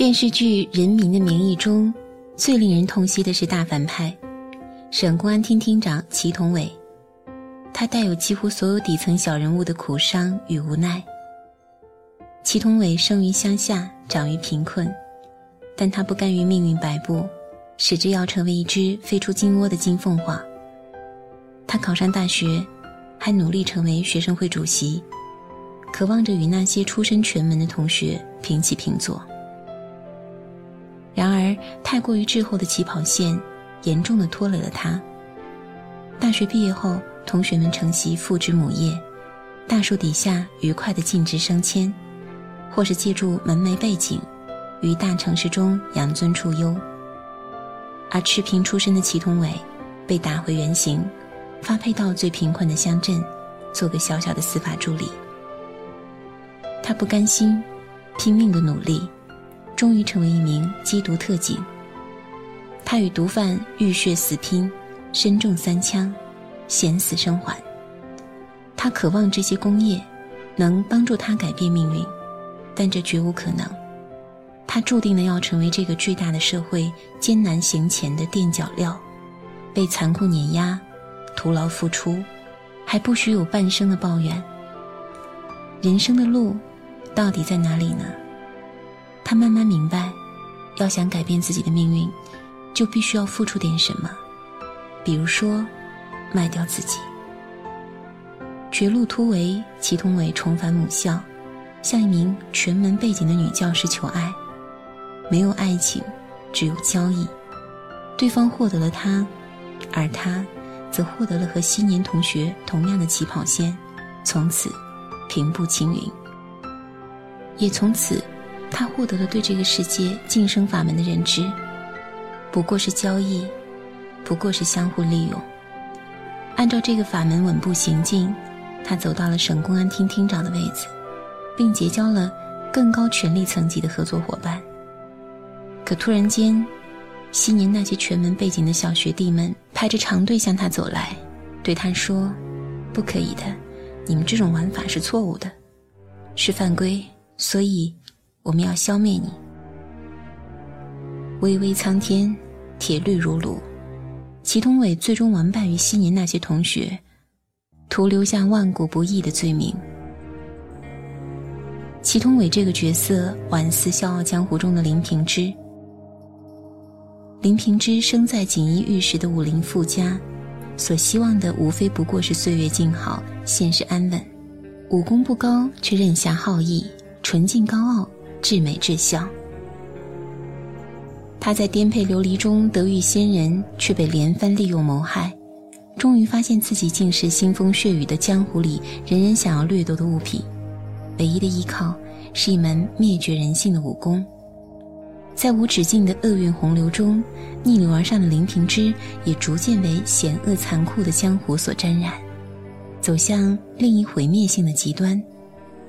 电视剧《人民的名义》中，最令人痛惜的是大反派，省公安厅厅长祁同伟。他带有几乎所有底层小人物的苦伤与无奈。祁同伟生于乡下，长于贫困，但他不甘于命运摆布，矢志要成为一只飞出金窝的金凤凰。他考上大学，还努力成为学生会主席，渴望着与那些出身权门的同学平起平坐。然而，太过于滞后的起跑线，严重的拖累了他。大学毕业后，同学们承袭父职母业，大树底下愉快的晋职升迁，或是借助门楣背景，于大城市中养尊处优。而赤贫出身的祁同伟，被打回原形，发配到最贫困的乡镇，做个小小的司法助理。他不甘心，拼命的努力。终于成为一名缉毒特警。他与毒贩浴血死拼，身中三枪，险死生还。他渴望这些工业能帮助他改变命运，但这绝无可能。他注定了要成为这个巨大的社会艰难行前的垫脚料，被残酷碾压，徒劳付出，还不许有半生的抱怨。人生的路，到底在哪里呢？他慢慢明白，要想改变自己的命运，就必须要付出点什么，比如说，卖掉自己。绝路突围，祁同伟重返母校，向一名全门背景的女教师求爱，没有爱情，只有交易。对方获得了他，而他，则获得了和昔年同学同样的起跑线，从此，平步青云。也从此。他获得了对这个世界晋升法门的认知，不过是交易，不过是相互利用。按照这个法门稳步行进，他走到了省公安厅厅长的位子，并结交了更高权力层级的合作伙伴。可突然间，昔年那些全门背景的小学弟们排着长队向他走来，对他说：“不可以的，你们这种玩法是错误的，是犯规，所以。”我们要消灭你！巍巍苍天，铁律如炉。祁同伟最终完败于昔年那些同学，徒留下万古不易的罪名。祁同伟这个角色，宛似《笑傲江湖》中的林平之。林平之生在锦衣玉食的武林富家，所希望的无非不过是岁月静好、现实安稳。武功不高，却任侠好义，纯净高傲。至美至孝。他在颠沛流离中得遇仙人，却被连番利用谋害，终于发现自己竟是腥风血雨的江湖里人人想要掠夺的物品，唯一的依靠是一门灭绝人性的武功。在无止境的厄运洪流中，逆流而上的林平之也逐渐为险恶残酷的江湖所沾染，走向另一毁灭性的极端，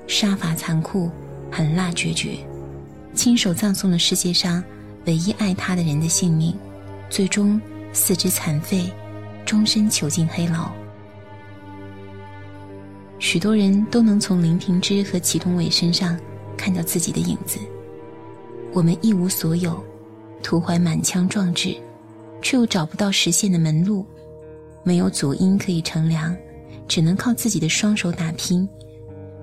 杀伐残酷。狠辣决绝，亲手葬送了世界上唯一爱他的人的性命，最终四肢残废，终身囚禁黑牢。许多人都能从林平之和祁同伟身上看到自己的影子。我们一无所有，徒怀满腔壮志，却又找不到实现的门路，没有祖荫可以乘凉，只能靠自己的双手打拼。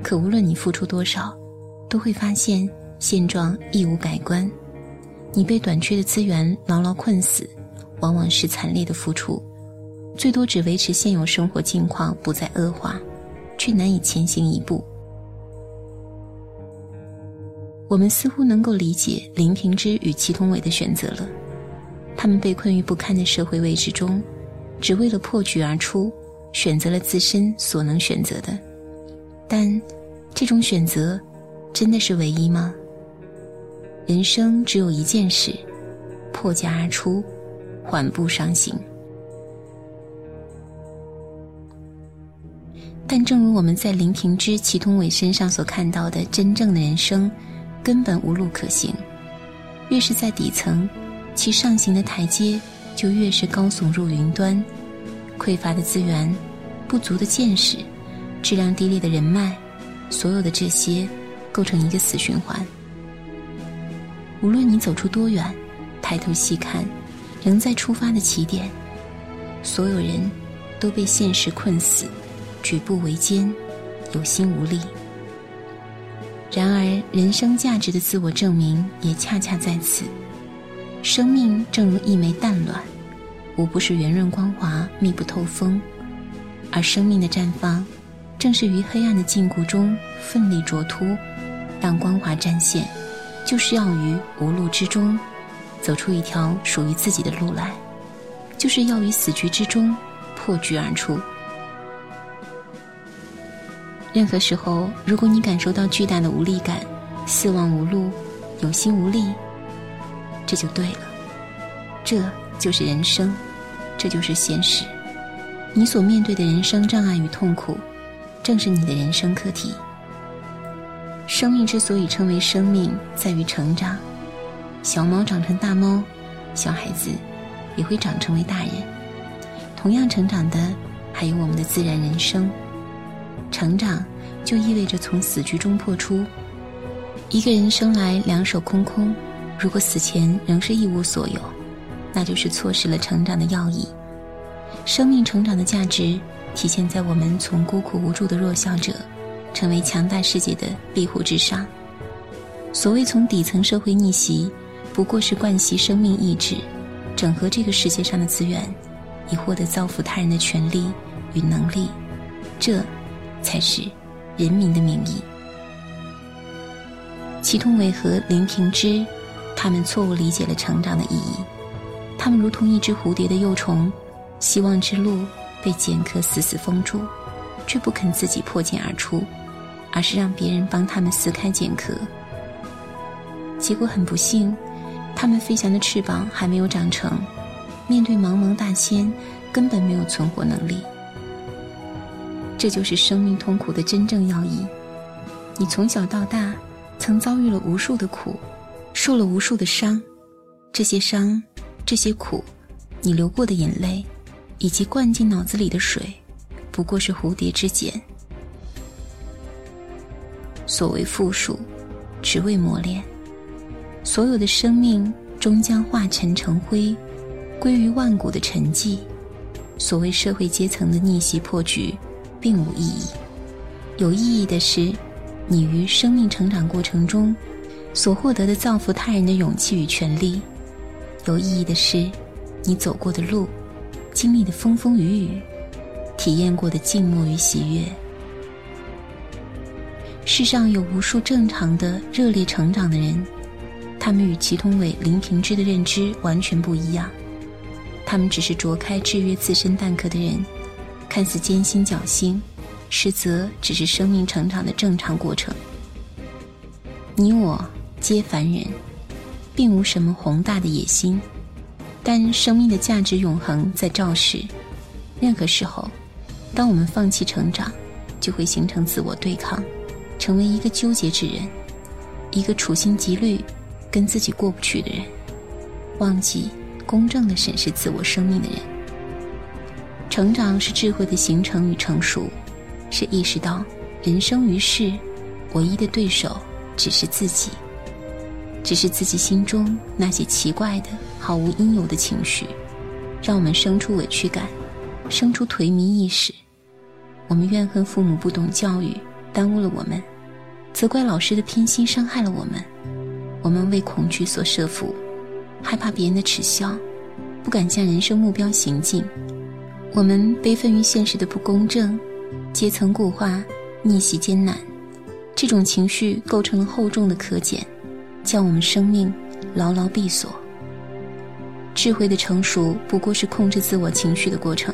可无论你付出多少，都会发现现状亦无改观，你被短缺的资源牢牢困死，往往是惨烈的付出，最多只维持现有生活境况不再恶化，却难以前行一步。我们似乎能够理解林平之与祁同伟的选择了，他们被困于不堪的社会位置中，只为了破局而出，选择了自身所能选择的，但这种选择。真的是唯一吗？人生只有一件事，破茧而出，缓步上行。但正如我们在林平之、祁同伟身上所看到的，真正的人生根本无路可行。越是在底层，其上行的台阶就越是高耸入云端。匮乏的资源，不足的见识，质量低劣的人脉，所有的这些。构成一个死循环。无论你走出多远，抬头细看，仍在出发的起点。所有人都被现实困死，举步维艰，有心无力。然而，人生价值的自我证明也恰恰在此。生命正如一枚蛋卵，无不是圆润光滑、密不透风；而生命的绽放，正是于黑暗的禁锢中奋力灼突，让光华展现，就是要于无路之中，走出一条属于自己的路来，就是要于死局之中破局而出。任何时候，如果你感受到巨大的无力感、四望无路、有心无力，这就对了，这就是人生，这就是现实。你所面对的人生障碍与痛苦，正是你的人生课题。生命之所以称为生命，在于成长。小猫长成大猫，小孩子也会长成为大人。同样成长的，还有我们的自然人生。成长，就意味着从死局中破出。一个人生来两手空空。如果死前仍是一无所有，那就是错失了成长的要义。生命成长的价值体现在我们从孤苦无助的弱小者，成为强大世界的庇护之上。所谓从底层社会逆袭，不过是惯习生命意志，整合这个世界上的资源，以获得造福他人的权利与能力。这，才是人民的名义。祁同伟和林平之。他们错误理解了成长的意义，他们如同一只蝴蝶的幼虫，希望之路被茧壳死死封住，却不肯自己破茧而出，而是让别人帮他们撕开茧壳。结果很不幸，他们飞翔的翅膀还没有长成，面对茫茫大千，根本没有存活能力。这就是生命痛苦的真正要义。你从小到大，曾遭遇了无数的苦。受了无数的伤，这些伤，这些苦，你流过的眼泪，以及灌进脑子里的水，不过是蝴蝶之茧。所谓负数，只为磨练。所有的生命终将化尘成灰，归于万古的沉寂。所谓社会阶层的逆袭破局，并无意义。有意义的是，你于生命成长过程中。所获得的造福他人的勇气与权利，有意义的是，你走过的路，经历的风风雨雨，体验过的静默与喜悦。世上有无数正常的热烈成长的人，他们与祁同伟、林平之的认知完全不一样。他们只是啄开制约自身蛋壳的人，看似艰辛侥幸，实则只是生命成长的正常过程。你我。皆凡人，并无什么宏大的野心，但生命的价值永恒在昭示。任何时候，当我们放弃成长，就会形成自我对抗，成为一个纠结之人，一个处心积虑跟自己过不去的人，忘记公正的审视自我生命的人。成长是智慧的形成与成熟，是意识到人生于世，唯一的对手只是自己。只是自己心中那些奇怪的、毫无应有的情绪，让我们生出委屈感，生出颓靡意识。我们怨恨父母不懂教育，耽误了我们；责怪老师的偏心，伤害了我们。我们为恐惧所设伏，害怕别人的耻笑，不敢向人生目标行进。我们悲愤于现实的不公正，阶层固化，逆袭艰难。这种情绪构成了厚重的壳茧。将我们生命牢牢闭锁。智慧的成熟不过是控制自我情绪的过程，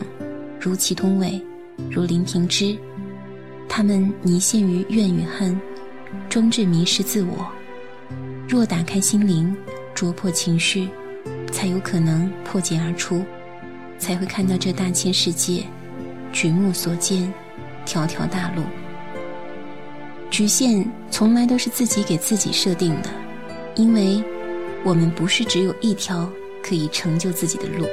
如祁同伟，如林平之，他们泥陷于怨与恨，终至迷失自我。若打开心灵，啄破情绪，才有可能破茧而出，才会看到这大千世界，举目所见，条条大路。局限从来都是自己给自己设定的。因为，我们不是只有一条可以成就自己的路。